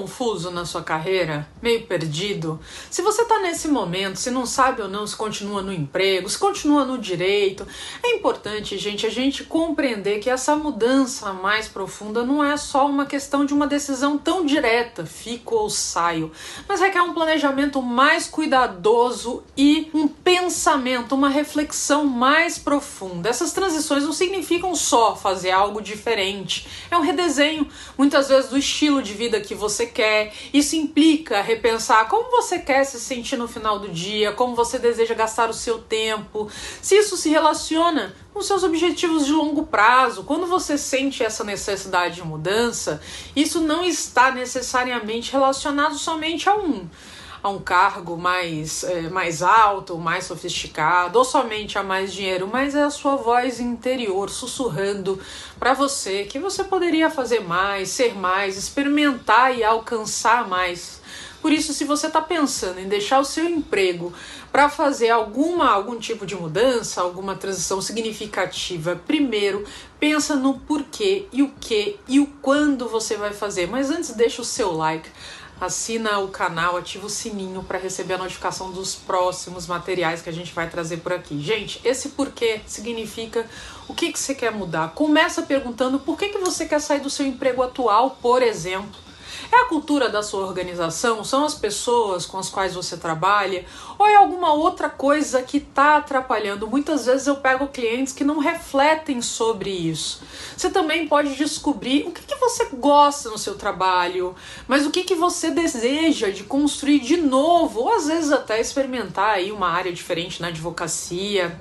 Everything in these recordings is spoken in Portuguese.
confuso na sua carreira? Meio perdido? Se você está nesse momento, se não sabe ou não se continua no emprego, se continua no direito, é importante, gente, a gente compreender que essa mudança mais profunda não é só uma questão de uma decisão tão direta, fico ou saio, mas requer um planejamento mais cuidadoso e um pensamento, uma reflexão mais profunda. Essas transições não significam só fazer algo diferente, é um redesenho, muitas vezes do estilo de vida que você quer. Isso implica repensar como você quer se sentir no final do dia, como você deseja gastar o seu tempo, se isso se relaciona com seus objetivos de longo prazo. Quando você sente essa necessidade de mudança, isso não está necessariamente relacionado somente a um a um cargo mais, é, mais alto, mais sofisticado, ou somente a mais dinheiro, mas é a sua voz interior sussurrando para você que você poderia fazer mais, ser mais, experimentar e alcançar mais. Por isso, se você está pensando em deixar o seu emprego para fazer alguma algum tipo de mudança, alguma transição significativa, primeiro pensa no porquê e o que e o quando você vai fazer. Mas antes deixa o seu like, assina o canal, ativa o sininho para receber a notificação dos próximos materiais que a gente vai trazer por aqui. Gente, esse porquê significa o que, que você quer mudar. Começa perguntando por que, que você quer sair do seu emprego atual, por exemplo é a cultura da sua organização? São as pessoas com as quais você trabalha? Ou é alguma outra coisa que está atrapalhando? Muitas vezes eu pego clientes que não refletem sobre isso. Você também pode descobrir o que, que você gosta no seu trabalho, mas o que, que você deseja de construir de novo, ou às vezes até experimentar aí uma área diferente na advocacia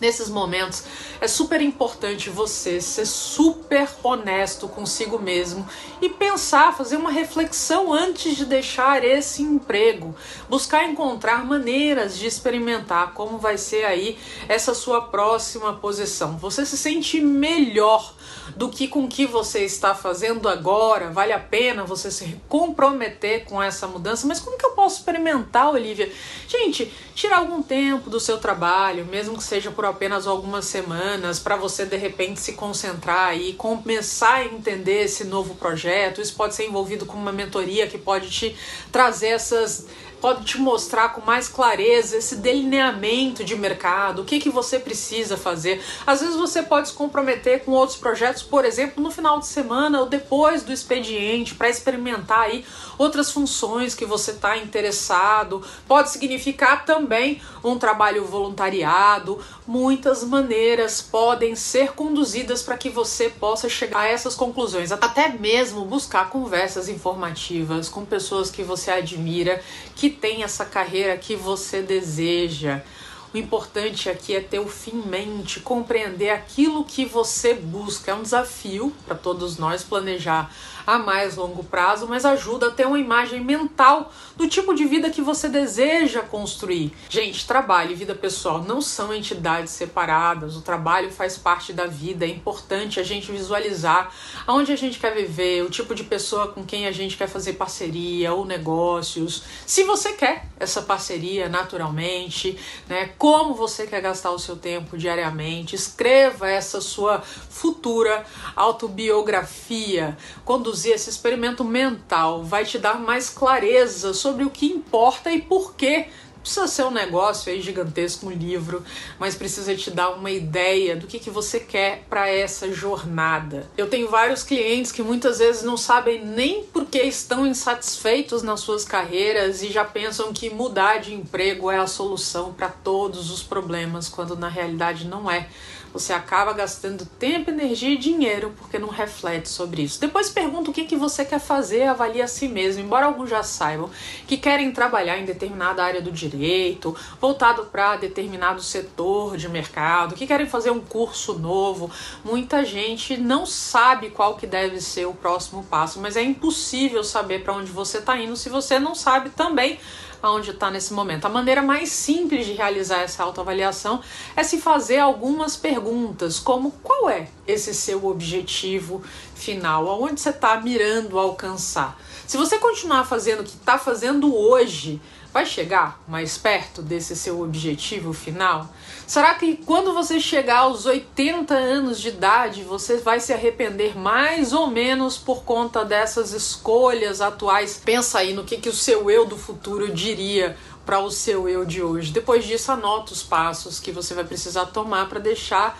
nesses momentos é super importante você ser super honesto consigo mesmo e pensar, fazer uma reflexão antes de deixar esse emprego, buscar encontrar maneiras de experimentar como vai ser aí essa sua próxima posição. Você se sente melhor do que com o que você está fazendo agora, vale a pena você se comprometer com essa mudança, mas como que eu posso experimentar, Olivia? Gente, tirar algum tempo do seu trabalho, mesmo que seja por apenas algumas semanas, para você de repente se concentrar e começar a entender esse novo projeto. Isso pode ser envolvido com uma mentoria que pode te trazer essas pode te mostrar com mais clareza esse delineamento de mercado, o que, que você precisa fazer. Às vezes você pode se comprometer com outros projetos, por exemplo, no final de semana ou depois do expediente, para experimentar aí outras funções que você está interessado. Pode significar também um trabalho voluntariado. Muitas maneiras podem ser conduzidas para que você possa chegar a essas conclusões. Até mesmo buscar conversas informativas com pessoas que você admira, que tem essa carreira que você deseja. O importante aqui é ter o fim em mente, compreender aquilo que você busca. É um desafio para todos nós planejar a mais longo prazo, mas ajuda a ter uma imagem mental do tipo de vida que você deseja construir. Gente, trabalho e vida pessoal não são entidades separadas. O trabalho faz parte da vida. É importante a gente visualizar aonde a gente quer viver, o tipo de pessoa com quem a gente quer fazer parceria ou negócios. Se você quer essa parceria naturalmente, né? Como você quer gastar o seu tempo diariamente? Escreva essa sua futura autobiografia. Conduzir conduzir esse experimento mental vai te dar mais clareza sobre o que importa e por que precisa ser um negócio aí gigantesco, um livro, mas precisa te dar uma ideia do que, que você quer para essa jornada. Eu tenho vários clientes que muitas vezes não sabem nem por que estão insatisfeitos nas suas carreiras e já pensam que mudar de emprego é a solução para todos os problemas, quando na realidade não é você acaba gastando tempo, energia e dinheiro porque não reflete sobre isso. Depois pergunta o que, que você quer fazer, avalie a si mesmo. Embora alguns já saibam que querem trabalhar em determinada área do direito, voltado para determinado setor de mercado, que querem fazer um curso novo, muita gente não sabe qual que deve ser o próximo passo, mas é impossível saber para onde você está indo se você não sabe também aonde está nesse momento. A maneira mais simples de realizar essa autoavaliação é se fazer algumas perguntas, como qual é esse seu objetivo final? Aonde você está mirando alcançar? Se você continuar fazendo o que está fazendo hoje, vai chegar mais perto desse seu objetivo final? Será que quando você chegar aos 80 anos de idade, você vai se arrepender mais ou menos por conta dessas escolhas atuais? Pensa aí no que, que o seu eu do futuro diria para o seu eu de hoje. Depois disso, anota os passos que você vai precisar tomar para deixar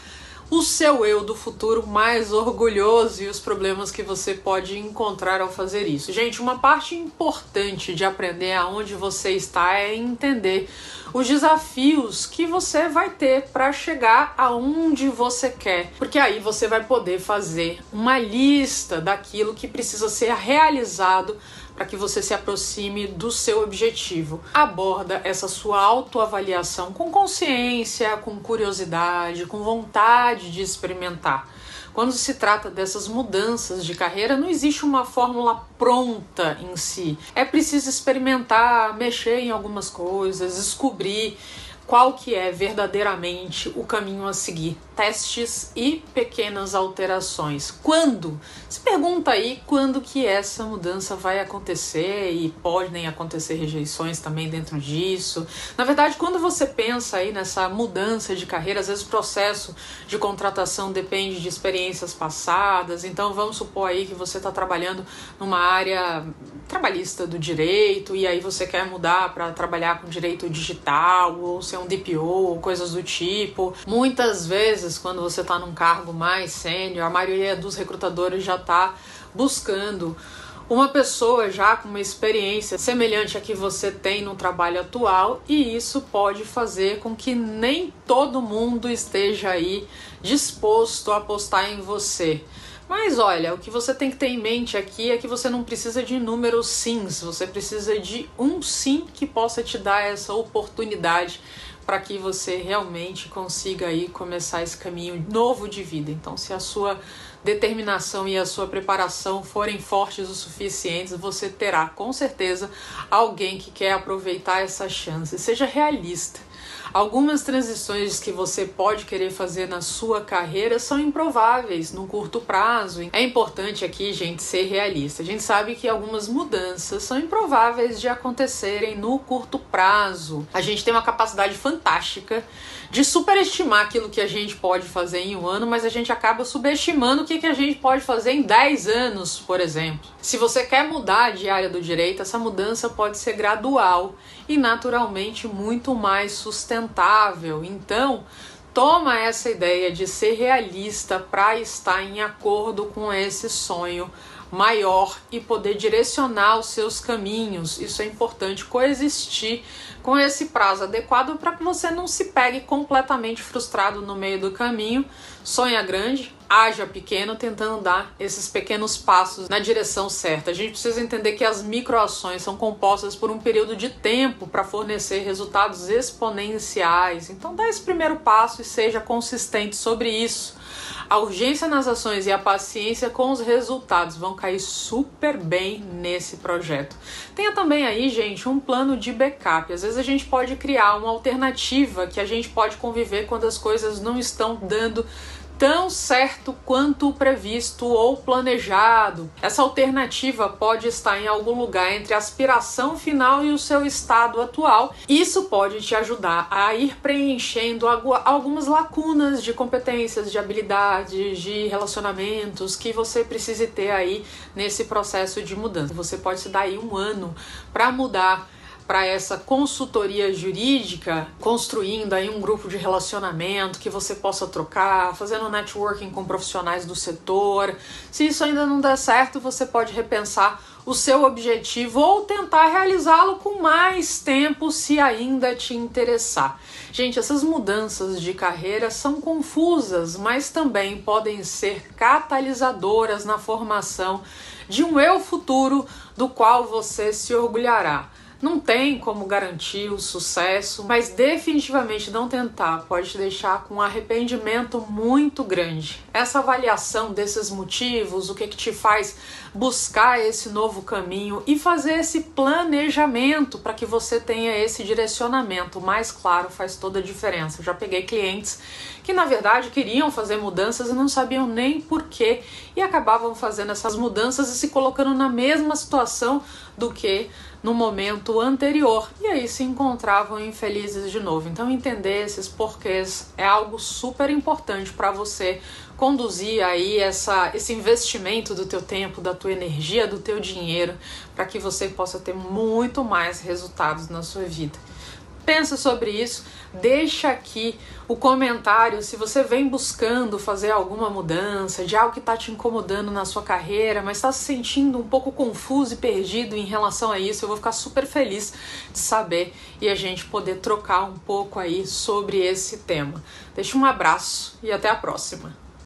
o seu eu do futuro mais orgulhoso e os problemas que você pode encontrar ao fazer isso. Gente, uma parte importante de aprender aonde você está é entender os desafios que você vai ter para chegar aonde você quer, porque aí você vai poder fazer uma lista daquilo que precisa ser realizado para que você se aproxime do seu objetivo. Aborda essa sua autoavaliação com consciência, com curiosidade, com vontade de experimentar. Quando se trata dessas mudanças de carreira, não existe uma fórmula pronta em si. É preciso experimentar, mexer em algumas coisas, descobrir qual que é verdadeiramente o caminho a seguir. Testes e pequenas alterações. Quando? Se pergunta aí quando que essa mudança vai acontecer e podem acontecer rejeições também dentro disso. Na verdade, quando você pensa aí nessa mudança de carreira, às vezes o processo de contratação depende de experiências passadas. Então, vamos supor aí que você está trabalhando numa área trabalhista do direito e aí você quer mudar para trabalhar com direito digital ou ser um DPO ou coisas do tipo. Muitas vezes, quando você está num cargo mais sênior, a maioria dos recrutadores já está buscando uma pessoa já com uma experiência semelhante à que você tem no trabalho atual, e isso pode fazer com que nem todo mundo esteja aí disposto a apostar em você. Mas olha, o que você tem que ter em mente aqui é que você não precisa de números sims, você precisa de um sim que possa te dar essa oportunidade para que você realmente consiga aí começar esse caminho novo de vida. Então, se a sua determinação e a sua preparação forem fortes o suficientes, você terá com certeza alguém que quer aproveitar essa chance. Seja realista. Algumas transições que você pode querer fazer na sua carreira são improváveis no curto prazo. É importante aqui, gente, ser realista. A gente sabe que algumas mudanças são improváveis de acontecerem no curto prazo. A gente tem uma capacidade fantástica de superestimar aquilo que a gente pode fazer em um ano, mas a gente acaba subestimando o que, que a gente pode fazer em 10 anos, por exemplo. Se você quer mudar de área do direito, essa mudança pode ser gradual e naturalmente muito mais sustentável. Então, toma essa ideia de ser realista para estar em acordo com esse sonho maior e poder direcionar os seus caminhos. Isso é importante coexistir com esse prazo adequado para que você não se pegue completamente frustrado no meio do caminho. Sonha grande, haja pequeno, tentando dar esses pequenos passos na direção certa. A gente precisa entender que as microações são compostas por um período de tempo para fornecer resultados exponenciais. Então, dá esse primeiro passo e seja consistente sobre isso. A urgência nas ações e a paciência com os resultados vão cair super bem nesse projeto. Tenha também aí, gente, um plano de backup. Às vezes a gente pode criar uma alternativa que a gente pode conviver quando as coisas não estão dando tão certo quanto o previsto ou planejado. Essa alternativa pode estar em algum lugar entre a aspiração final e o seu estado atual. Isso pode te ajudar a ir preenchendo algumas lacunas de competências, de habilidades, de relacionamentos que você precise ter aí nesse processo de mudança. Você pode se dar aí um ano para mudar para essa consultoria jurídica, construindo aí um grupo de relacionamento que você possa trocar, fazendo networking com profissionais do setor. Se isso ainda não der certo, você pode repensar o seu objetivo ou tentar realizá-lo com mais tempo se ainda te interessar. Gente, essas mudanças de carreira são confusas, mas também podem ser catalisadoras na formação de um eu futuro do qual você se orgulhará. Não tem como garantir o sucesso, mas definitivamente não tentar pode te deixar com um arrependimento muito grande. Essa avaliação desses motivos, o que que te faz buscar esse novo caminho e fazer esse planejamento para que você tenha esse direcionamento mais claro faz toda a diferença. Eu já peguei clientes que na verdade queriam fazer mudanças e não sabiam nem porquê e acabavam fazendo essas mudanças e se colocando na mesma situação do que no momento anterior e aí se encontravam infelizes de novo. Então entender esses porquês é algo super importante para você conduzir aí essa, esse investimento do teu tempo, da tua energia, do teu dinheiro, para que você possa ter muito mais resultados na sua vida. Pensa sobre isso, deixa aqui o comentário se você vem buscando fazer alguma mudança, de algo que está te incomodando na sua carreira, mas está se sentindo um pouco confuso e perdido em relação a isso. Eu vou ficar super feliz de saber e a gente poder trocar um pouco aí sobre esse tema. Deixa um abraço e até a próxima.